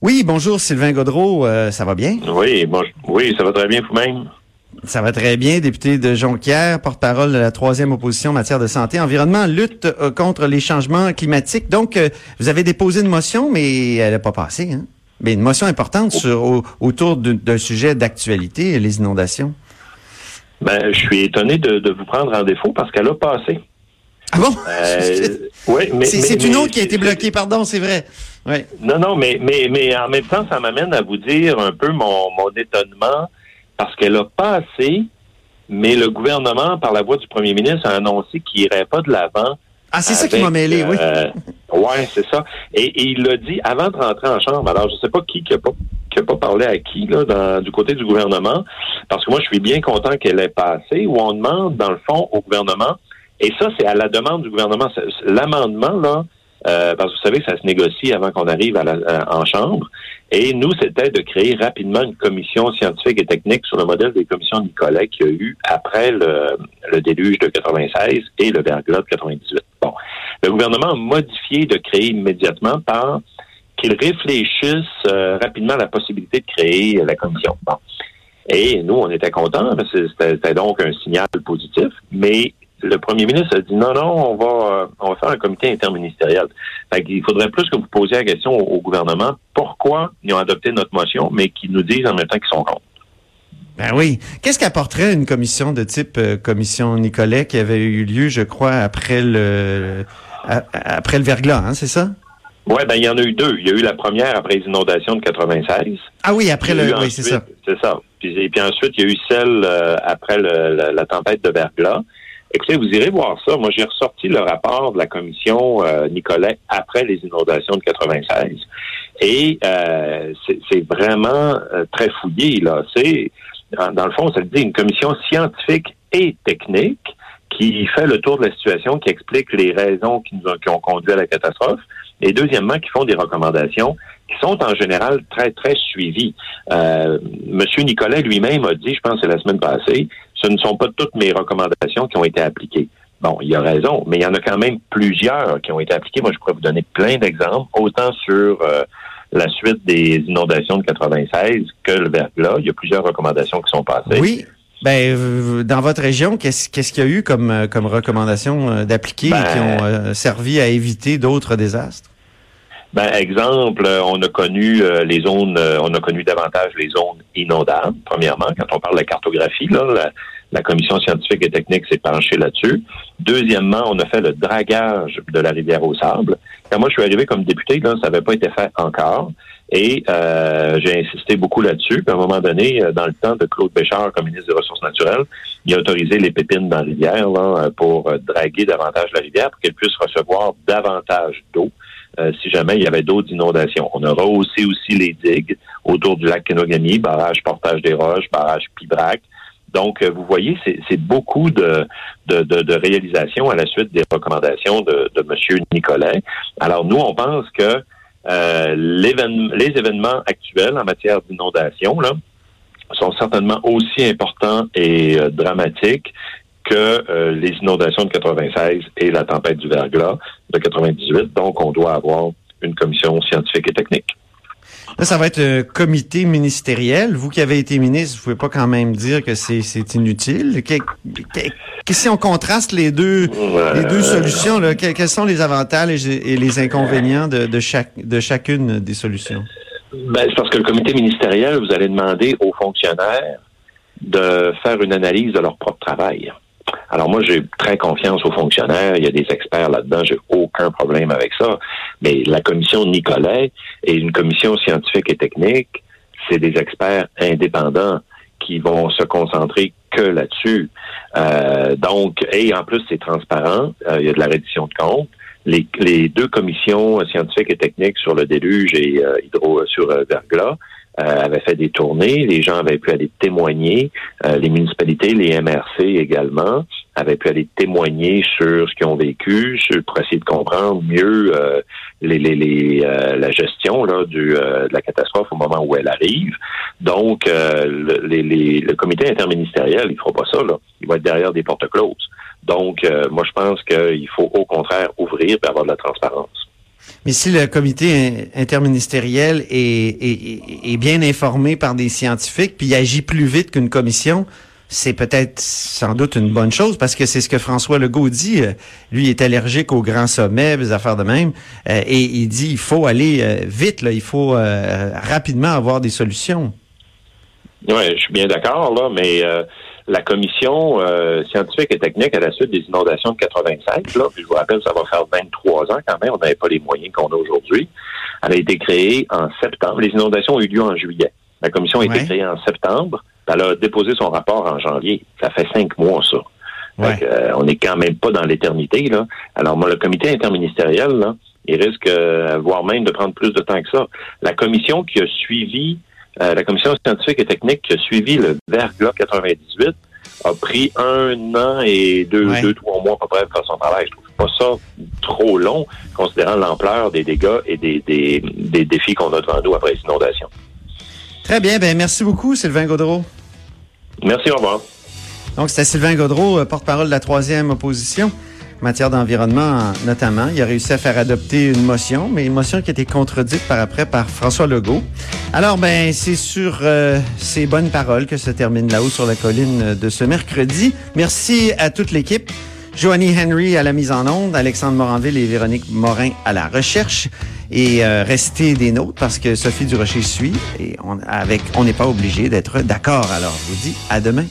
Oui, bonjour Sylvain Godreau, euh, ça va bien? Oui, bon, oui, ça va très bien vous-même? Ça va très bien, député de Jonquière, porte-parole de la troisième opposition en matière de santé, environnement, lutte euh, contre les changements climatiques. Donc, euh, vous avez déposé une motion, mais elle n'a pas passé. Hein? Mais une motion importante sur, autour d'un sujet d'actualité, les inondations. Ben, je suis étonné de, de vous prendre en défaut parce qu'elle a passé. Ah bon? Oui, mais. C'est une autre qui a été bloquée, pardon, c'est vrai. Non, non, mais, mais, mais en même temps, ça m'amène à vous dire un peu mon, mon étonnement parce qu'elle a passé, mais le gouvernement, par la voix du premier ministre, a annoncé qu'il irait pas de l'avant. Ah, c'est ça qui m'a mêlé, oui. Euh, oui, c'est ça. Et, il l'a dit avant de rentrer en chambre. Alors, je sais pas qui qui a pas, qui a pas parlé à qui, là, dans, du côté du gouvernement, parce que moi, je suis bien content qu'elle ait passé, où on demande, dans le fond, au gouvernement et ça, c'est à la demande du gouvernement. L'amendement, là, euh, parce que vous savez, ça se négocie avant qu'on arrive à la, en chambre. Et nous, c'était de créer rapidement une commission scientifique et technique sur le modèle des commissions Nicolet qu'il y a eu après le, déluge de 96 et le verglas de 98. Bon. Le gouvernement a modifié de créer immédiatement par qu'il réfléchisse euh, rapidement à la possibilité de créer la commission. Bon. Et nous, on était contents, c'était donc un signal positif, mais le premier ministre a dit non, non, on va, euh, on va faire un comité interministériel. Il faudrait plus que vous posiez la question au, gouvernement pourquoi ils ont adopté notre motion, mais qu'ils nous disent en même temps qu'ils sont contre. Ben oui. Qu'est-ce qu'apporterait une commission de type euh, commission Nicolet qui avait eu lieu, je crois, après le après le verglas, hein, c'est ça? Oui, ben il y en a eu deux. Il y a eu la première après les inondations de 96. Ah oui, après le. Oui, c'est ça. C'est ça. Puis, et puis ensuite, il y a eu celle euh, après le, la, tempête de verglas. Écoutez, vous irez voir ça. Moi, j'ai ressorti le rapport de la commission euh, Nicolet après les inondations de 96. Et euh, c'est vraiment euh, très fouillé, là. C'est, dans le fond, ça dit une commission scientifique et technique qui fait le tour de la situation, qui explique les raisons qui nous ont, qui ont conduit à la catastrophe, et deuxièmement, qui font des recommandations qui sont en général très, très suivies. Euh, Monsieur Nicolet lui-même a dit, je pense que c'est la semaine passée, ce ne sont pas toutes mes recommandations qui ont été appliquées. Bon, il a raison, mais il y en a quand même plusieurs qui ont été appliquées. Moi, je pourrais vous donner plein d'exemples, autant sur euh, la suite des inondations de 96 que le verglas. Il y a plusieurs recommandations qui sont passées. Oui. Ben, dans votre région, qu'est-ce qu'est-ce qu'il y a eu comme, euh, comme recommandations euh, d'appliquer ben, qui ont servi à éviter d'autres désastres? Ben, exemple, on a connu les zones, on a connu davantage les zones inondables, premièrement, quand on parle de la cartographie, là, la commission scientifique et technique s'est penchée là-dessus. Deuxièmement, on a fait le dragage de la rivière au sable. Quand moi je suis arrivé comme député, là, ça n'avait pas été fait encore. Et euh, j'ai insisté beaucoup là-dessus. Puis à un moment donné, euh, dans le temps de Claude Béchard comme ministre des Ressources naturelles, il a autorisé les pépines dans la rivière là, pour draguer davantage la rivière pour qu'elle puisse recevoir davantage d'eau. Euh, si jamais il y avait d'autres inondations. On a rehaussé aussi les digues autour du lac Kenogami, barrage Portage des Roches, barrage Pibrac, donc, euh, vous voyez, c'est beaucoup de, de, réalisations à la suite des recommandations de, M. Nicolet. Alors, nous, on pense que euh, les événements actuels en matière d'inondation sont certainement aussi importants et dramatiques que euh, les inondations de 96 et la tempête du verglas de 98. Donc, on doit avoir une commission scientifique et technique. Là, ça va être un comité ministériel. Vous qui avez été ministre, vous pouvez pas quand même dire que c'est inutile. Que, si on contraste les deux, les deux solutions, là, quels sont les avantages et les inconvénients de, de, chaque, de chacune des solutions? Ben, c'est parce que le comité ministériel, vous allez demander aux fonctionnaires de faire une analyse de leur propre travail. Alors moi, j'ai très confiance aux fonctionnaires. Il y a des experts là-dedans. J'ai aucun problème avec ça. Mais la commission Nicolet est une commission scientifique et technique. C'est des experts indépendants qui vont se concentrer que là-dessus. Euh, donc, et en plus, c'est transparent. Euh, il y a de la reddition de comptes. Les, les, deux commissions scientifiques et techniques sur le déluge et euh, hydro sur Verglas euh, avait fait des tournées, les gens avaient pu aller témoigner, euh, les municipalités, les MRC également, avaient pu aller témoigner sur ce qu'ils ont vécu, sur, pour essayer de comprendre mieux euh, les, les, les la gestion là, du, de la catastrophe au moment où elle arrive. Donc, le, les, le comité interministériel, il ne fera pas ça, là. il va être derrière des portes closes. Donc, moi, je pense qu'il faut au contraire ouvrir et avoir de la transparence. Mais si le comité interministériel est, bien informé par des scientifiques, puis agit plus vite qu'une commission, c'est peut-être sans doute une bonne chose parce que c'est ce que François Legault dit. Euh, lui est allergique aux grands sommets, des affaires de même, euh, et il dit il faut aller euh, vite, là, il faut rapidement avoir des solutions. Oui, je suis bien d'accord là, mais la commission scientifique et technique à la suite des inondations de 85, là, puis je vous rappelle, ça va faire 23 ans quand même, on n'avait pas les moyens qu'on a aujourd'hui. Elle a été créée en septembre. Les inondations ont eu lieu en juillet. La commission a été créée en septembre. Elle a déposé son rapport en janvier. Ça fait cinq mois, ça. Euh, on n'est quand même pas dans l'éternité, là. Alors, moi, le comité interministériel, là, il risque, euh, voire même de prendre plus de temps que ça. La commission qui a suivi, euh, la commission scientifique et technique qui a suivi le verglas 98 a pris un an et deux, deux, trois mois à peu près pour faire son travail. Je trouve pas ça trop long, considérant l'ampleur des dégâts et des, des, des défis qu'on a devant nous après les inondations. Très bien, ben merci beaucoup, Sylvain Gaudreau. Merci, au revoir. Donc, c'était Sylvain Gaudreau, euh, porte-parole de la troisième opposition matière d'environnement notamment. Il a réussi à faire adopter une motion, mais une motion qui a été contredite par après par François Legault. Alors, ben, c'est sur euh, ces bonnes paroles que se termine là-haut sur la colline de ce mercredi. Merci à toute l'équipe. Joanie Henry à la mise en onde, Alexandre Moranville et Véronique Morin à la recherche. Et euh, restez des nôtres parce que Sophie Durocher suit et avec on n'est pas obligé d'être d'accord. Alors, je vous dis à demain.